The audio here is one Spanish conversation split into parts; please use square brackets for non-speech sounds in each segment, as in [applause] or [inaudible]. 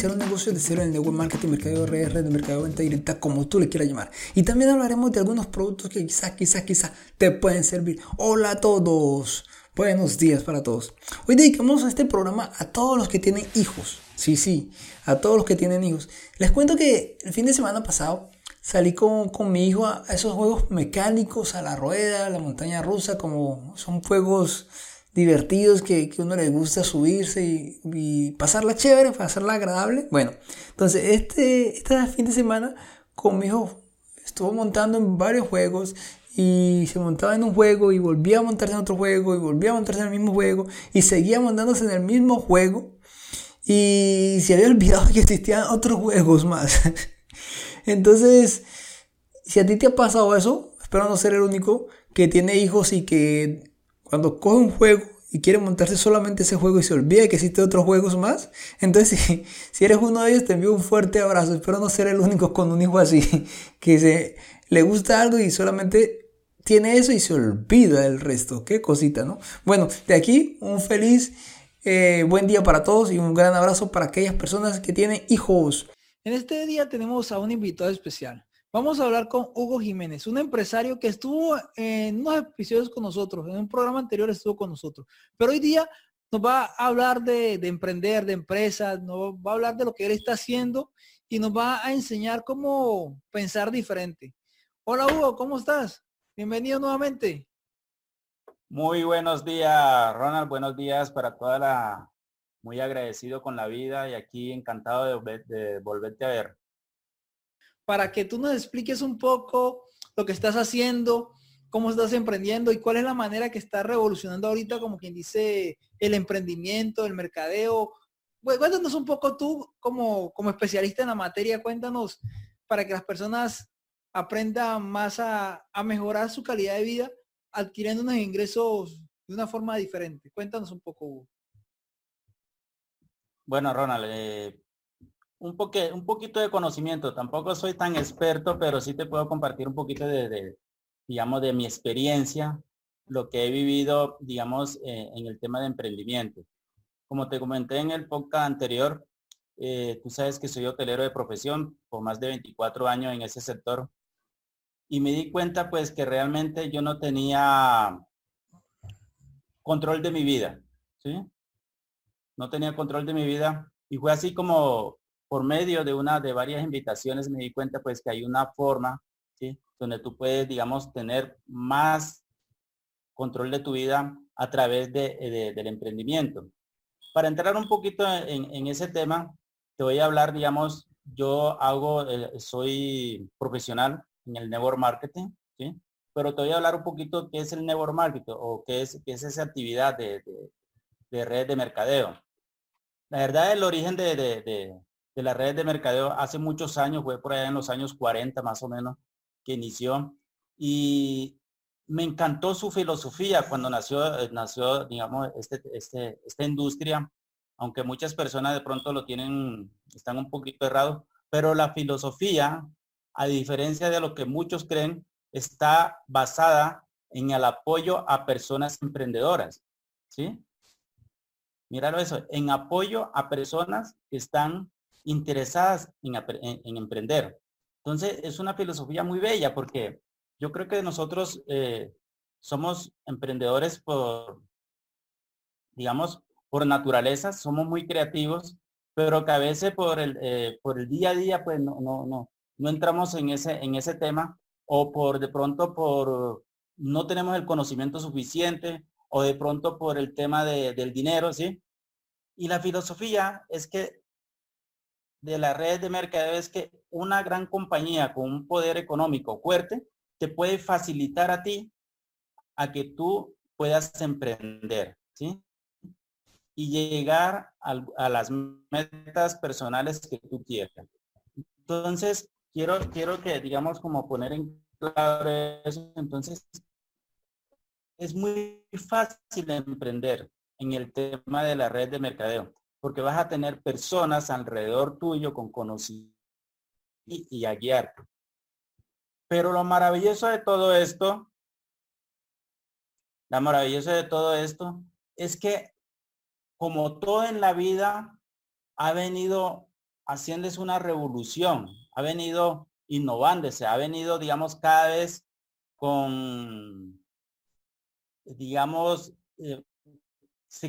iniciar un negocio de cero en el network marketing, mercado de red de venta directa, como tú le quieras llamar. Y también hablaremos de algunos productos que quizás, quizás, quizás te pueden servir. Hola a todos. Buenos días para todos. Hoy dedicamos este programa a todos los que tienen hijos. Sí, sí, a todos los que tienen hijos. Les cuento que el fin de semana pasado salí con, con mi hijo a esos juegos mecánicos, a la rueda, a la montaña rusa, como son juegos divertidos que, que uno le gusta subirse y, y, pasarla chévere, pasarla agradable. Bueno, entonces este, este fin de semana con mi hijo estuvo montando en varios juegos y se montaba en un juego y volvía a montarse en otro juego y volvía a montarse en el mismo juego y seguía montándose en el mismo juego y se había olvidado que existían otros juegos más. [laughs] Entonces, si a ti te ha pasado eso, espero no ser el único que tiene hijos y que cuando coge un juego y quiere montarse solamente ese juego y se olvida que existen otros juegos más, entonces [laughs] si, eres uno de ellos te envío un fuerte abrazo. Espero no ser el único con un hijo así, [laughs] que se, le gusta algo y solamente tiene eso y se olvida del resto. Qué cosita, ¿no? Bueno, de aquí un feliz eh, buen día para todos y un gran abrazo para aquellas personas que tienen hijos. En este día tenemos a un invitado especial. Vamos a hablar con Hugo Jiménez, un empresario que estuvo en unos episodios con nosotros, en un programa anterior estuvo con nosotros, pero hoy día nos va a hablar de, de emprender, de empresas, nos va a hablar de lo que él está haciendo y nos va a enseñar cómo pensar diferente. Hola Hugo, ¿cómo estás? Bienvenido nuevamente. Muy buenos días, Ronald. Buenos días para toda la... Muy agradecido con la vida y aquí encantado de volverte a ver para que tú nos expliques un poco lo que estás haciendo, cómo estás emprendiendo y cuál es la manera que está revolucionando ahorita, como quien dice, el emprendimiento, el mercadeo. Cuéntanos un poco tú como, como especialista en la materia, cuéntanos para que las personas aprendan más a, mejorar su calidad de vida adquiriendo unos ingresos de una forma diferente. Cuéntanos un poco. Bueno, Ronald, eh, un, poque, un poquito de conocimiento. Tampoco soy tan experto, pero sí te puedo compartir un poquito de, digamos, de mi experiencia, lo que he vivido, digamos, eh, en el tema de emprendimiento. Como te comenté en el podcast anterior, eh, tú sabes que soy hotelero de profesión por más de 24 años en ese sector. Y me di cuenta pues que realmente yo no tenía control de mi vida, ¿sí? No tenía control de mi vida. Y fue así como por medio de una de varias invitaciones me di cuenta pues que hay una forma. Donde tú puedes, digamos, tener más control de tu vida a través de, del emprendimiento. Para entrar un poquito en, ese tema, te voy a hablar, digamos, yo hago, eh, soy profesional en el network marketing, ¿sí? Pero te voy a hablar un poquito qué es el network marketing o qué es, qué es esa actividad de, de, de red de mercadeo. La verdad, el origen de, de la red de mercadeo hace muchos años, fue por allá en los años 40 más o menos que inició. Y me encantó su filosofía cuando nació, eh, nació digamos, este, este, esta industria, aunque muchas personas de pronto lo tienen, están un poquito errados, pero la filosofía, a diferencia de lo que muchos creen, está basada en el apoyo a personas emprendedoras. ¿Sí? Míralo eso, en apoyo a personas que están interesadas en, emprender. Entonces, es una filosofía muy bella porque yo creo que nosotros eh, somos emprendedores por, digamos, por naturaleza, somos muy creativos, pero que a veces por el, eh, por el día a día, pues no, no, no, no entramos en ese, en ese tema o por de pronto por no tenemos el conocimiento suficiente o de pronto por el tema de, del dinero, ¿sí? Y la filosofía es que de la red de mercadeo es que una gran compañía con un poder económico fuerte te puede facilitar a ti a que tú puedas emprender, ¿sí? Y llegar a, a las metas personales que tú quieras. Entonces, quiero, quiero que, digamos, como poner en claro eso. Entonces, es muy fácil emprender en el tema de la red de mercadeo porque vas a tener personas alrededor tuyo con conocimiento y, a guiarte. Pero lo maravilloso de todo esto, la maravilloso de todo esto es que como todo en la vida ha venido haciéndose una revolución, ha venido innovándose, ha venido, digamos, cada vez con, digamos, eh,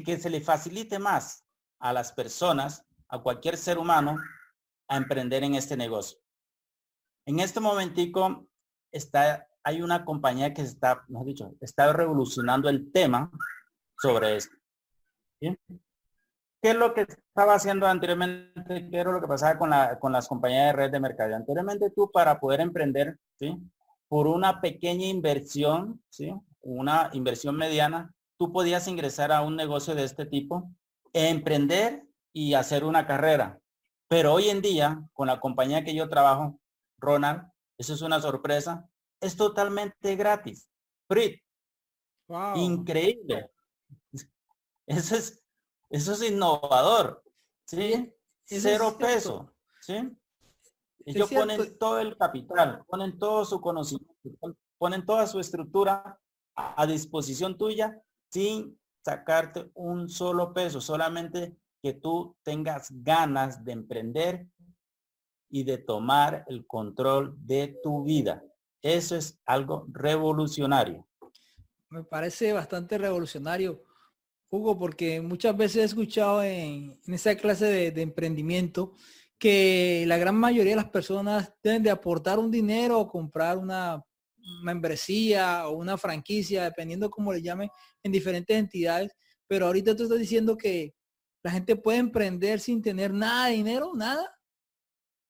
que se le facilite más a las personas, a cualquier ser humano, a emprender en este negocio. En este momentico está, hay una compañía que está, mejor dicho, está revolucionando el tema sobre esto. ¿Qué es lo que estaba haciendo anteriormente? ¿Qué era lo que pasaba con, la, con las compañías de red de mercado? Anteriormente tú para poder emprender, ¿sí? Por una pequeña inversión, ¿sí? Una inversión mediana, tú podías ingresar a un negocio de este tipo, emprender y hacer una carrera. Pero hoy en día, con la compañía que yo trabajo, Ronald, eso es una sorpresa, es totalmente gratis. Free. Increíble. [laughs] Eso es, eso es innovador, ¿sí? Cero peso, ¿sí? Ellos ponen todo el capital, ponen todo su conocimiento, ponen toda su estructura a, disposición tuya sin sacarte un solo peso, solamente que tú tengas ganas de emprender y de tomar el control de tu vida. Eso es algo revolucionario. Me parece bastante revolucionario. Hugo, porque muchas veces he escuchado en, esa clase de, emprendimiento que la gran mayoría de las personas deben de aportar un dinero o comprar una membresía o una franquicia, dependiendo cómo le llamen, en diferentes entidades. Pero ahorita tú estás diciendo que la gente puede emprender sin tener nada de dinero, nada.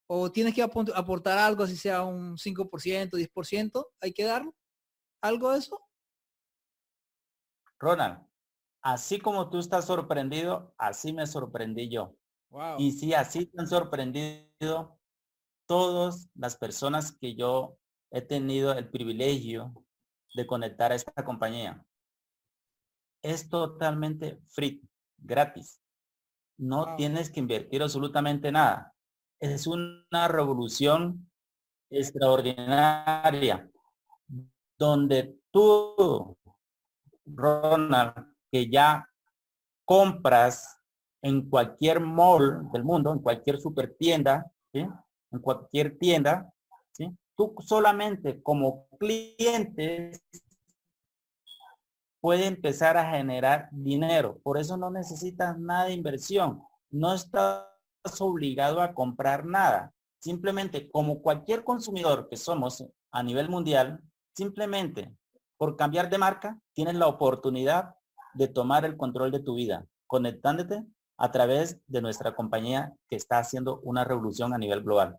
O tienes que aportar algo, así sea un 5%, 10%, hay que darlo. ¿Algo de eso? Ronald, así como tú estás sorprendido, así me sorprendí yo. Y sí, así te han sorprendido todas las personas que yo he tenido el privilegio de conectar a esta compañía. Es totalmente free, gratis. No tienes que invertir absolutamente nada. Es una revolución extraordinaria donde tú, Ronald, que ya compras en cualquier mall del mundo, en cualquier super tienda, en cualquier tienda, ¿sí? Tú solamente como cliente puede empezar a generar dinero. Por eso no necesitas nada de inversión. No estás obligado a comprar nada. Simplemente como cualquier consumidor que somos a nivel mundial, simplemente por cambiar de marca, tienes la oportunidad de tomar el control de tu vida, conectándote a través de nuestra compañía que está haciendo una revolución a nivel global.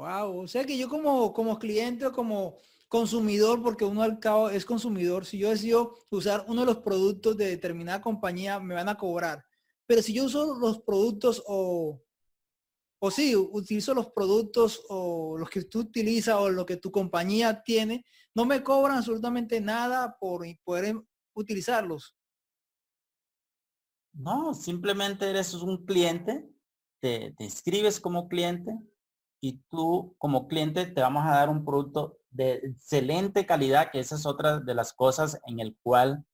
Wow, o sea que yo como, como cliente o como consumidor, porque uno al cabo es consumidor, si yo decido usar uno de los productos de determinada compañía, me van a cobrar. Pero si yo uso los productos o, o sí, utilizo los productos o los que tú utilizas o lo que tu compañía tiene, no me cobran absolutamente nada por poder utilizarlos. No, simplemente eres un cliente, te, te inscribes como cliente y tú como cliente te vamos a dar un producto de excelente calidad, que esa es otra de las cosas en el cual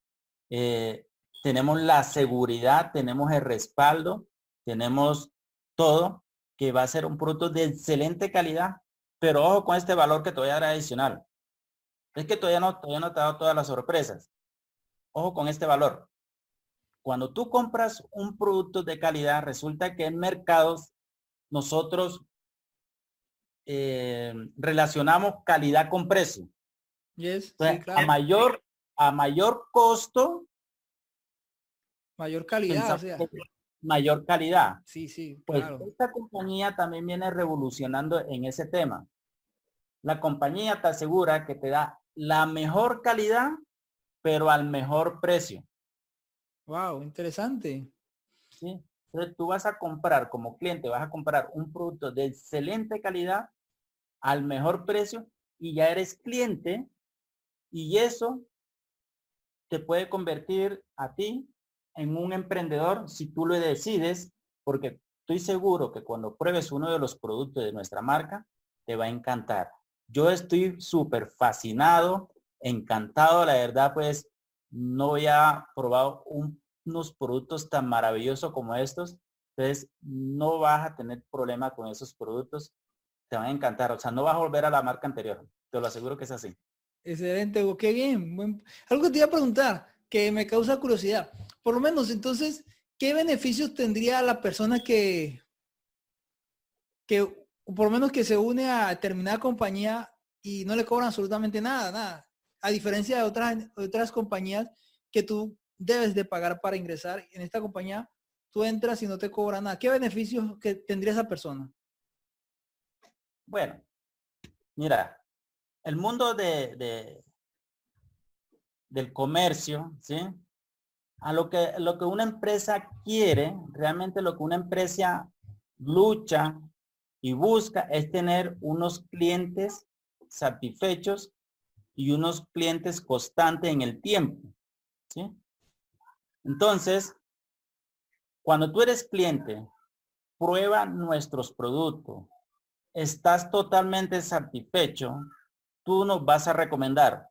eh, tenemos la seguridad, tenemos el respaldo, tenemos todo, que va a ser un producto de excelente calidad, pero ojo con este valor que te voy a dar adicional. Es que todavía no, todavía no te he dado todas las sorpresas. Ojo con este valor. Cuando tú compras un producto de calidad, resulta que en mercados nosotros eh, relacionamos calidad con precio. A mayor, a mayor costo. Mayor calidad. Mayor calidad. Sí, sí. Pues esta compañía también viene revolucionando en ese tema. La compañía te asegura que te da la mejor calidad pero al mejor precio. Wow, interesante. Sí. Entonces tú vas a comprar como cliente, vas a comprar un producto de excelente calidad al mejor precio y ya eres cliente y eso te puede convertir a ti en un emprendedor si tú lo decides, porque estoy seguro que cuando pruebes uno de los productos de nuestra marca, te va a encantar. Yo estoy súper fascinado encantado, la verdad, pues no había probado unos productos tan maravillosos como estos Entonces, no vas a tener problema con esos productos. Te van a encantar. O sea, no vas a volver a la marca anterior. Te lo aseguro que es así. Excelente, qué bien. Algo que te iba a preguntar que me causa curiosidad. Por lo menos, entonces, ¿qué beneficios tendría la persona que, que por lo menos que se une a determinada compañía y no le cobran absolutamente nada, nada? A diferencia de otras, otras compañías que tú debes de pagar para ingresar. En esta compañía tú entras y no te cobran nada. ¿Qué beneficios que tendría esa persona? Bueno, mira, el mundo de, del comercio, ¿sí? A lo que, lo que una empresa quiere, realmente lo que una empresa lucha y busca es tener unos clientes satisfechos y unos clientes constantes en el tiempo. ¿sí? Entonces, cuando tú eres cliente, prueba nuestros productos, estás totalmente satisfecho, tú nos vas a recomendar.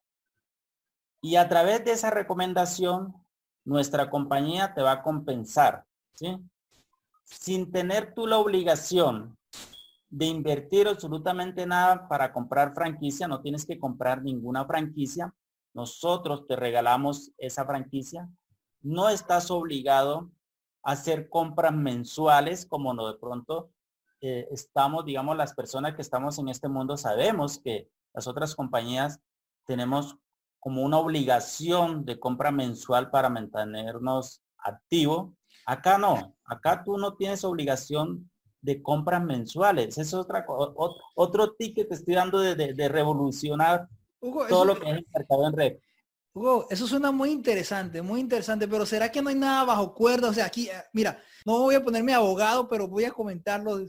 Y a través de esa recomendación, nuestra compañía te va a compensar. Sin tener tú la obligación de invertir absolutamente nada para comprar franquicia, no tienes que comprar ninguna franquicia. Nosotros te regalamos esa franquicia. No estás obligado a hacer compras mensuales como no de pronto eh, estamos, digamos, las personas que estamos en este mundo sabemos que las otras compañías tenemos como una obligación de compra mensual para mantenernos activos. Acá no, acá tú no tienes obligación de compras mensuales. Es otra, otro, otro ticket que estoy dando de, revolucionar todo lo que es el mercado en red. Hugo, eso suena muy interesante, muy interesante, pero ¿será que no hay nada bajo cuerda? O sea, aquí, eh, mira, no voy a ponerme abogado, pero voy a comentarlo.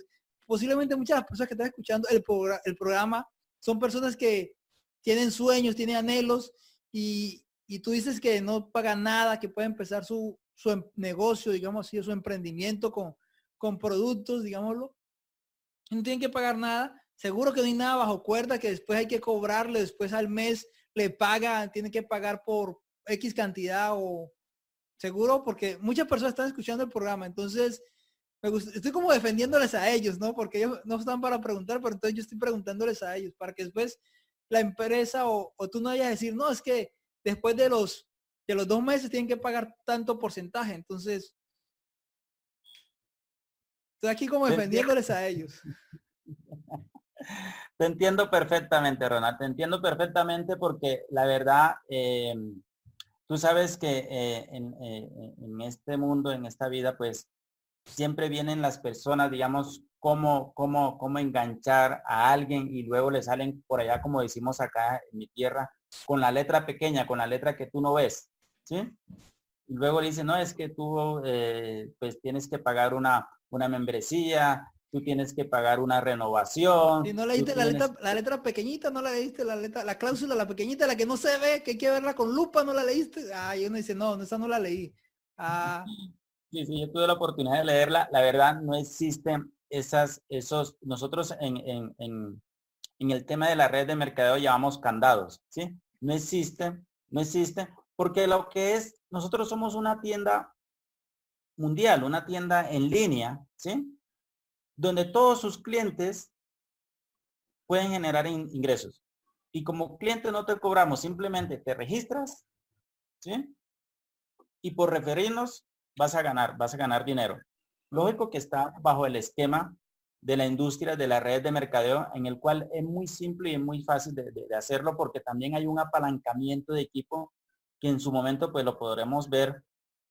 Posiblemente muchas de las personas que están escuchando el, el programa son personas que tienen sueños, tienen anhelos y, tú dices que no paga nada, que puede empezar su, em, negocio, digamos así, su emprendimiento con, con productos, digámoslo. No tienen que pagar nada. Seguro que no hay nada bajo cuerda, que después hay que cobrarle, después al mes le pagan, tiene que pagar por X cantidad o seguro, porque muchas personas están escuchando el programa. Entonces, me estoy como defendiéndoles a ellos, ¿no? Porque ellos no están para preguntar, pero entonces yo estoy preguntándoles a ellos para que después la empresa o, tú no vayas a decir, no, es que después de los, de los dos meses tienen que pagar tanto porcentaje. Entonces, estoy aquí como defendiéndoles a ellos. [laughs] Te entiendo perfectamente, Ronald. Te entiendo perfectamente porque la verdad, em, tú sabes que eh, en, eh, en, este mundo, en esta vida, pues siempre vienen las personas, digamos, cómo, cómo, cómo enganchar a alguien y luego le salen por allá, como decimos acá en mi tierra, con la letra pequeña, con la letra que tú no ves, ¿sí? Y luego le dicen, no, es que tú eh, pues tienes que pagar una, una membresía, tú tienes que pagar una renovación. Y no leíste la, letra, la letra pequeñita, no la leíste, la letra, la cláusula, la pequeñita, la que no se ve, que hay que verla con lupa, no la leíste. Ah, y uno dice, no, esa no la leí. Ah. Sí, yo tuve la oportunidad de leerla. La verdad, no existen esas, esos, nosotros en, en, en, el tema de la red de mercadeo llamamos candados, ¿sí? No existe, no existe, porque lo que es, nosotros somos una tienda mundial, una tienda en línea, ¿sí? Donde todos sus clientes pueden generar ingresos. Y como cliente no te cobramos, simplemente te registras, ¿sí? Y por referirnos vas a ganar, vas a ganar dinero. Lógico que está bajo el esquema de la industria de la red de mercadeo, en el cual es muy simple y es muy fácil de, hacerlo porque también hay un apalancamiento de equipo que en su momento pues lo podremos ver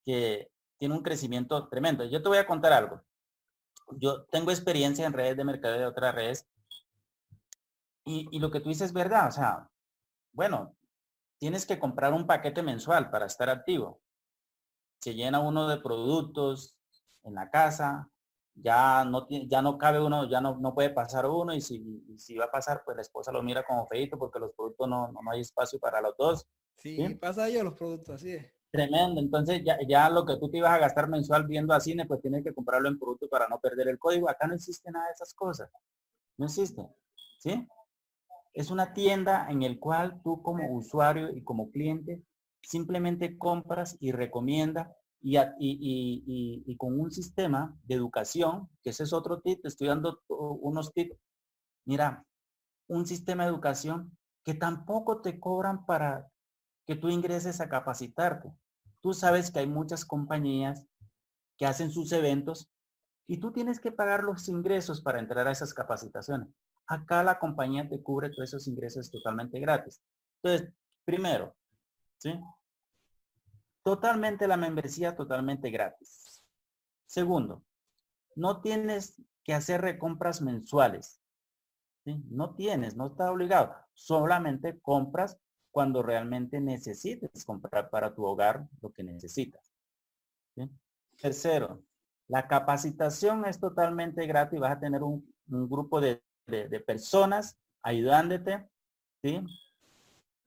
que tiene un crecimiento tremendo. Yo te voy a contar algo. Yo tengo experiencia en redes de mercadeo de otras redes y, y lo que tú dices es verdad. O sea, bueno, tienes que comprar un paquete mensual para estar activo. Se llena uno de productos, en la casa, ya no, ya no cabe uno, ya no, no puede pasar uno y si, si va a pasar, pues la esposa lo mira como feito porque los productos no, no, hay espacio para los dos. Sí, pasa yo los productos, así es. Tremendo, entonces ya, ya lo que tú te ibas a gastar mensual viendo a cine, pues tienes que comprarlo en producto para no perder el código. Acá no existe nada de esas cosas. No existe. ¿Sí? Es una tienda en el cual tú como usuario y como cliente simplemente compras y recomienda y, con un sistema de educación, que ese es otro tip, te estoy dando unos tips. Mira, un sistema de educación que tampoco te cobran para que tú ingreses a capacitarte. Tú sabes que hay muchas compañías que hacen sus eventos y tú tienes que pagar los ingresos para entrar a esas capacitaciones. Acá la compañía te cubre todos esos ingresos totalmente gratis. Entonces, primero, ¿sí? Totalmente la membresía totalmente gratis. Segundo, no tienes que hacer recompras mensuales. No tienes, no está obligado. Solamente compras cuando realmente necesites comprar para tu hogar lo que necesitas. Tercero, la capacitación es totalmente gratis. Vas a tener un, grupo de, personas ayudándote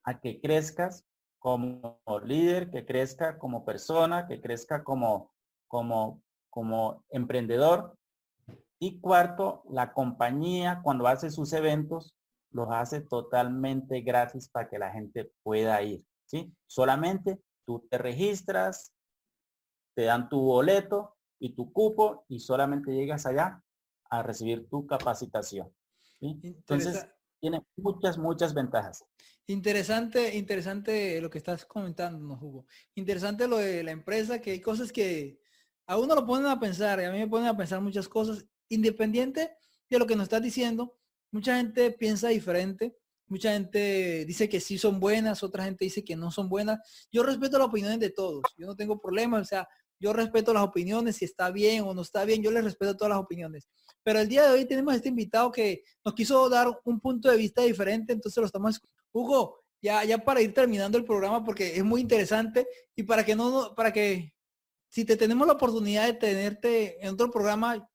a que crezcas como líder, que crezca como persona, que crezca como, como, como emprendedor. Y cuarto, la compañía cuando hace sus eventos los hace totalmente gratis para que la gente pueda ir. ¿sí? Solamente tú te registras, te dan tu boleto y tu cupo y solamente llegas allá a recibir tu capacitación. Entonces, tiene muchas, muchas ventajas. Interesante, interesante lo que estás comentando, ¿no, Hugo. Interesante lo de la empresa, que hay cosas que a uno lo ponen a pensar y a mí me ponen a pensar muchas cosas. Independiente de lo que nos estás diciendo, mucha gente piensa diferente. Mucha gente dice que sí son buenas, otra gente dice que no son buenas. Yo respeto las opiniones de todos. Yo no tengo problemas. O sea, yo respeto las opiniones, si está bien o no está bien, yo les respeto todas las opiniones. Pero el día de hoy tenemos este invitado que nos quiso dar un punto de vista diferente, entonces lo estamos Hugo, ya, ya para ir terminando el programa porque es muy interesante y para que no, para que si te tenemos la oportunidad de tenerte en otro programa,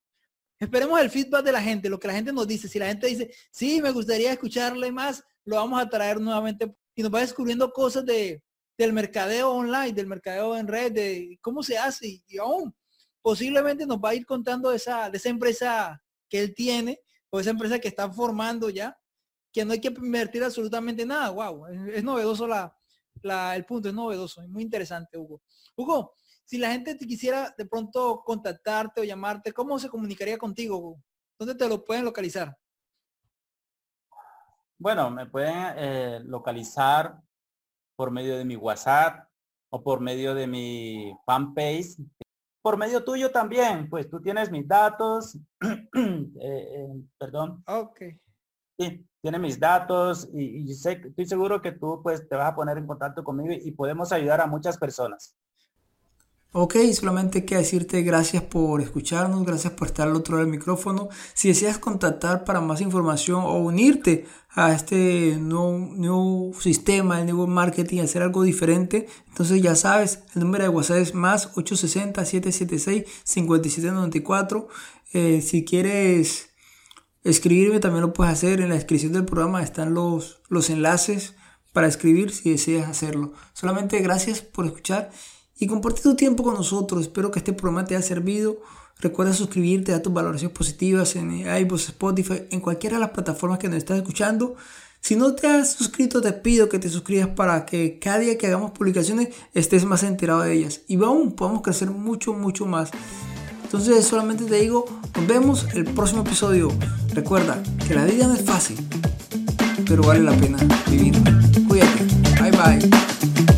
esperemos el feedback de la gente, lo que la gente nos dice. Si la gente dice, sí, me gustaría escucharle más, lo vamos a traer nuevamente y nos va descubriendo cosas de, del mercadeo online, del mercadeo en red, de cómo se hace y, aún posiblemente nos va a ir contando de esa, de esa empresa que él tiene o esa empresa que está formando ya, que no hay que invertir absolutamente nada. Wow, es, novedoso la, el punto, es novedoso, es muy interesante, Hugo. Hugo, si la gente te quisiera de pronto contactarte o llamarte, ¿cómo se comunicaría contigo? Hugo? ¿Dónde te lo pueden localizar? Bueno, me pueden eh, localizar por medio de mi WhatsApp o por medio de mi fanpage. Por medio tuyo también, pues tú tienes mis datos, [clears throat] eh, eh, perdón. Ok. Sí, tiene mis datos y, y sé, estoy seguro que tú pues te vas a poner en contacto conmigo y podemos ayudar a muchas personas. Ok, solamente quiero decirte gracias por escucharnos, gracias por estar al otro lado del micrófono. Si deseas contactar para más información o unirte a este nuevo, nuevo sistema, el nuevo marketing, hacer algo diferente, entonces ya sabes, el número de WhatsApp es más 860-776-5794. Eh, si quieres escribirme, también lo puedes hacer. En la descripción del programa están los, los enlaces para escribir si deseas hacerlo. Solamente gracias por escuchar y compartir tu tiempo con nosotros. Espero que este programa te haya servido. Recuerda suscribirte, dar tus valoraciones positivas en iVoox, Spotify, en cualquiera de las plataformas que nos estás escuchando. Si no te has suscrito, te pido que te suscribas para que cada día que hagamos publicaciones estés más enterado de ellas. Y aún podamos crecer mucho, mucho más. Entonces solamente te digo, nos vemos el próximo episodio. Recuerda que la vida no es fácil, pero vale la pena vivir. Cuídate. Bye bye.